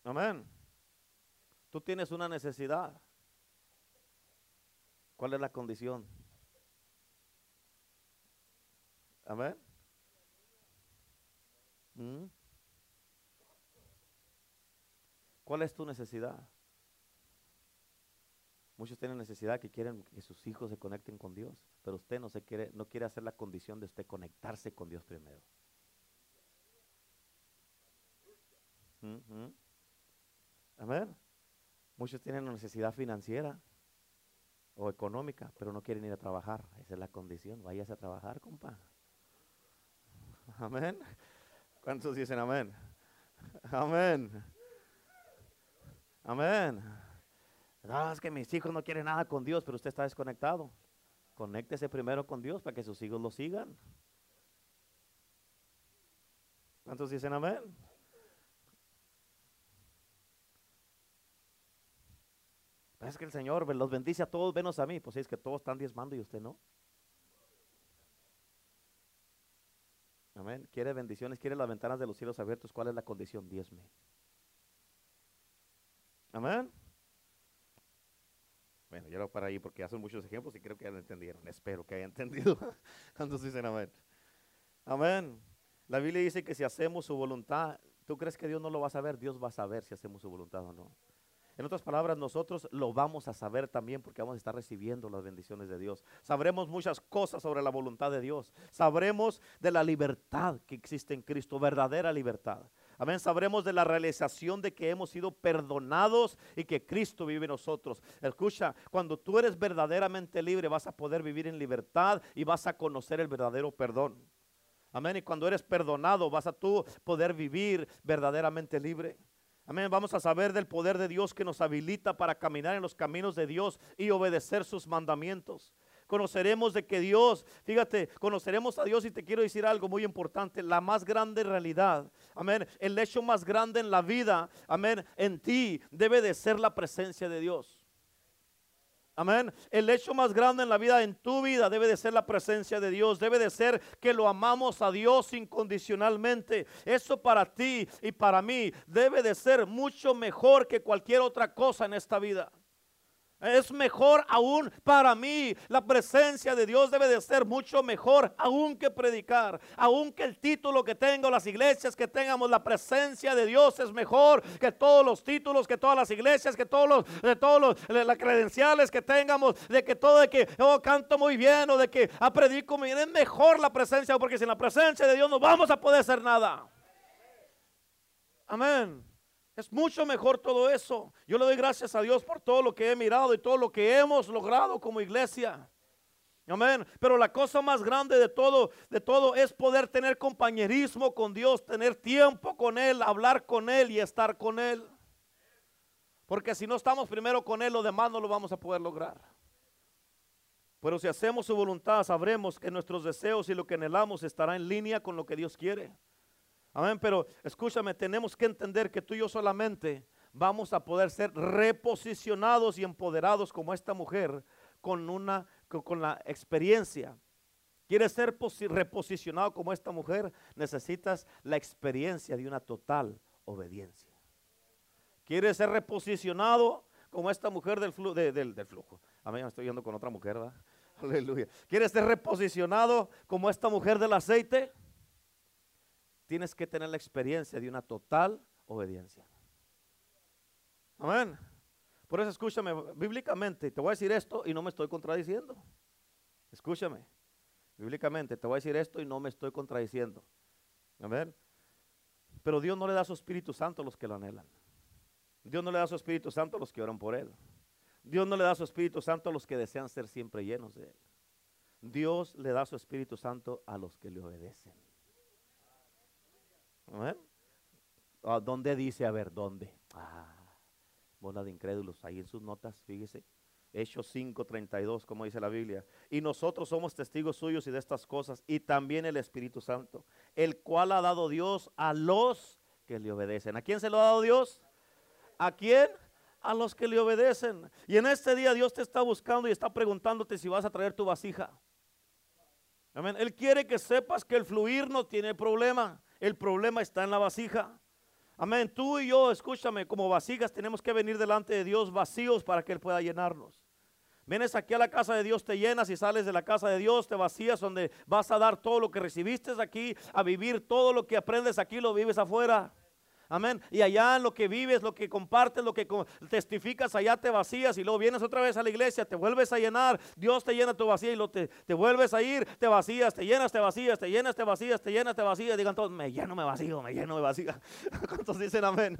Amén. Tú tienes una necesidad. ¿Cuál es la condición? Amén. ¿Mm? ¿Cuál es tu necesidad? Muchos tienen necesidad que quieren que sus hijos se conecten con Dios, pero usted no se quiere, no quiere hacer la condición de usted conectarse con Dios primero. Amén. Muchos tienen necesidad financiera o económica, pero no quieren ir a trabajar. Esa es la condición. Váyase a trabajar, compa. Amén. ¿Cuántos dicen amén? Amén. Amén. No, es que mis hijos no quieren nada con Dios, pero usted está desconectado. Conéctese primero con Dios para que sus hijos lo sigan. ¿Cuántos dicen amén? Es que el Señor los bendice a todos, menos a mí. Pues es que todos están diezmando y usted no. Amén. Quiere bendiciones, quiere las ventanas de los cielos abiertos. ¿Cuál es la condición? Diezme. Amén. Yo lo para ahí porque hacen muchos ejemplos y creo que ya lo entendieron. Espero que hayan <laughs> entendido. ¿Cuántos dicen amén? Amén. La Biblia dice que si hacemos su voluntad, ¿tú crees que Dios no lo va a saber? Dios va a saber si hacemos su voluntad o no. En otras palabras, nosotros lo vamos a saber también porque vamos a estar recibiendo las bendiciones de Dios. Sabremos muchas cosas sobre la voluntad de Dios. Sabremos de la libertad que existe en Cristo, verdadera libertad. Amén. Sabremos de la realización de que hemos sido perdonados y que Cristo vive en nosotros. Escucha, cuando tú eres verdaderamente libre, vas a poder vivir en libertad y vas a conocer el verdadero perdón. Amén. Y cuando eres perdonado, vas a tú poder vivir verdaderamente libre. Amén. Vamos a saber del poder de Dios que nos habilita para caminar en los caminos de Dios y obedecer sus mandamientos. Conoceremos de que Dios, fíjate, conoceremos a Dios y te quiero decir algo muy importante, la más grande realidad, amén, el hecho más grande en la vida, amén, en ti debe de ser la presencia de Dios. Amén. El hecho más grande en la vida, en tu vida, debe de ser la presencia de Dios. Debe de ser que lo amamos a Dios incondicionalmente. Eso para ti y para mí debe de ser mucho mejor que cualquier otra cosa en esta vida. Es mejor aún para mí. La presencia de Dios debe de ser mucho mejor aún que predicar. Aún que el título que tengo, las iglesias que tengamos, la presencia de Dios es mejor que todos los títulos, que todas las iglesias, que todos los, de todos los, las credenciales que tengamos, de que todo, de que oh, canto muy bien o de que ah, predico bien. Es mejor la presencia porque sin la presencia de Dios no vamos a poder hacer nada. Amén. Es mucho mejor todo eso. Yo le doy gracias a Dios por todo lo que he mirado y todo lo que hemos logrado como iglesia. Amén. Pero la cosa más grande de todo, de todo es poder tener compañerismo con Dios, tener tiempo con Él, hablar con Él y estar con Él. Porque si no estamos primero con Él, lo demás no lo vamos a poder lograr. Pero si hacemos su voluntad, sabremos que nuestros deseos y lo que anhelamos estará en línea con lo que Dios quiere. Amén, pero escúchame, tenemos que entender que tú y yo solamente vamos a poder ser reposicionados y empoderados como esta mujer con una con, la experiencia. ¿Quieres ser reposicionado como esta mujer? Necesitas la experiencia de una total obediencia. ¿Quieres ser reposicionado como esta mujer del, del, flujo? Amén, me estoy yendo con otra mujer, ¿verdad? <laughs> Aleluya. ¿Quieres ser reposicionado como esta mujer del aceite? Tienes que tener la experiencia de una total obediencia. Amén. Por eso escúchame, bíblicamente, te voy a decir esto y no me estoy contradiciendo. Escúchame, bíblicamente te voy a decir esto y no me estoy contradiciendo. Amén. Pero Dios no le da su Espíritu Santo a los que lo anhelan. Dios no le da su Espíritu Santo a los que oran por Él. Dios no le da su Espíritu Santo a los que desean ser siempre llenos de Él. Dios le da su Espíritu Santo a los que le obedecen. ¿A ¿Dónde dice? A ver, ¿dónde? Ah, bola de incrédulos. Ahí en sus notas, fíjese. Hechos 5:32, como dice la Biblia. Y nosotros somos testigos suyos y de estas cosas, y también el Espíritu Santo, el cual ha dado Dios a los que le obedecen. ¿A quién se lo ha dado Dios? ¿A quién? A los que le obedecen. Y en este día Dios te está buscando y está preguntándote si vas a traer tu vasija. Amén. Él quiere que sepas que el fluir no tiene problema. El problema está en la vasija. Amén. Tú y yo, escúchame, como vasijas tenemos que venir delante de Dios vacíos para que Él pueda llenarnos. Vienes aquí a la casa de Dios, te llenas y sales de la casa de Dios, te vacías donde vas a dar todo lo que recibiste aquí, a vivir todo lo que aprendes aquí, lo vives afuera. Amén. Y allá lo que vives, lo que compartes, lo que testificas, allá te vacías y luego vienes otra vez a la iglesia, te vuelves a llenar, Dios te llena tu vacía y lo te, vuelves a ir, te vacías, te llenas, te vacías, te llenas, te vacías, te llenas, te vacías. Digan todos, me lleno, me vacío, me lleno, me vacío. <laughs> ¿Cuántos dicen amén?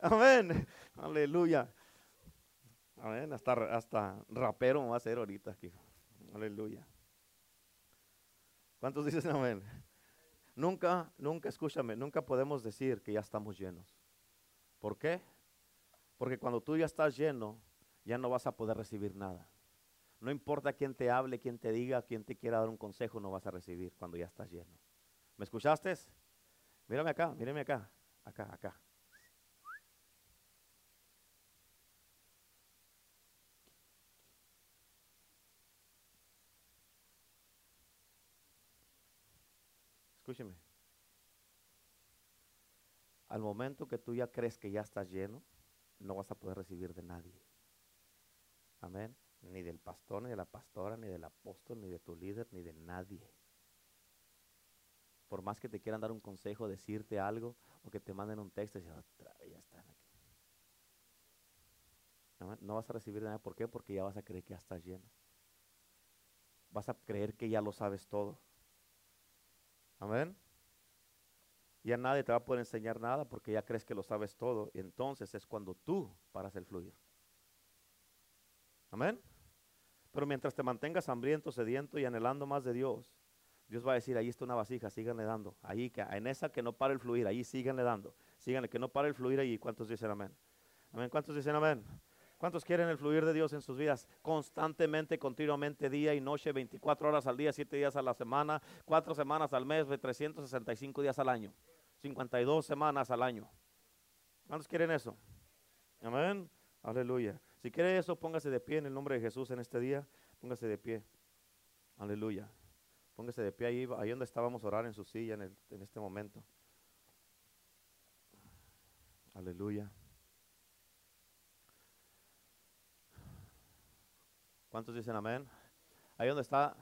Amén. Aleluya. Amén. Hasta, hasta rapero va a hacer ahorita aquí. Aleluya. ¿Cuántos dicen amén? Nunca, nunca, escúchame, nunca podemos decir que ya estamos llenos. ¿Por qué? Porque cuando tú ya estás lleno, ya no vas a poder recibir nada. No importa quién te hable, quién te diga, quién te quiera dar un consejo, no vas a recibir cuando ya estás lleno. ¿Me escuchaste? Mírame acá, mírame acá, acá, acá. Escúcheme. Al momento que tú ya crees que ya estás lleno, no vas a poder recibir de nadie. Amén. Ni del pastor, ni de la pastora, ni del apóstol, ni de tu líder, ni de nadie. Por más que te quieran dar un consejo, decirte algo, o que te manden un texto y otra vez ya están aquí. No vas a recibir nada. ¿Por qué? Porque ya vas a creer que ya estás lleno. Vas a creer que ya lo sabes todo. Amén. Ya nadie te va a poder enseñar nada porque ya crees que lo sabes todo. Y entonces es cuando tú paras el fluir. Amén. Pero mientras te mantengas hambriento, sediento y anhelando más de Dios, Dios va a decir, ahí está una vasija, síganle dando. Ahí, en esa que no para el fluir, ahí síganle dando. Síganle, que no para el fluir ahí. ¿Cuántos dicen amén? Amén. ¿Cuántos dicen amén? ¿Cuántos quieren el fluir de Dios en sus vidas? Constantemente, continuamente, día y noche, 24 horas al día, 7 días a la semana, 4 semanas al mes, 365 días al año, 52 semanas al año. ¿Cuántos quieren eso? Amén. Aleluya. Si quiere eso, póngase de pie en el nombre de Jesús en este día. Póngase de pie. Aleluya. Póngase de pie ahí, ahí donde estábamos orar en su silla en este momento. Aleluya. ¿Cuántos dicen amén? Ahí donde está,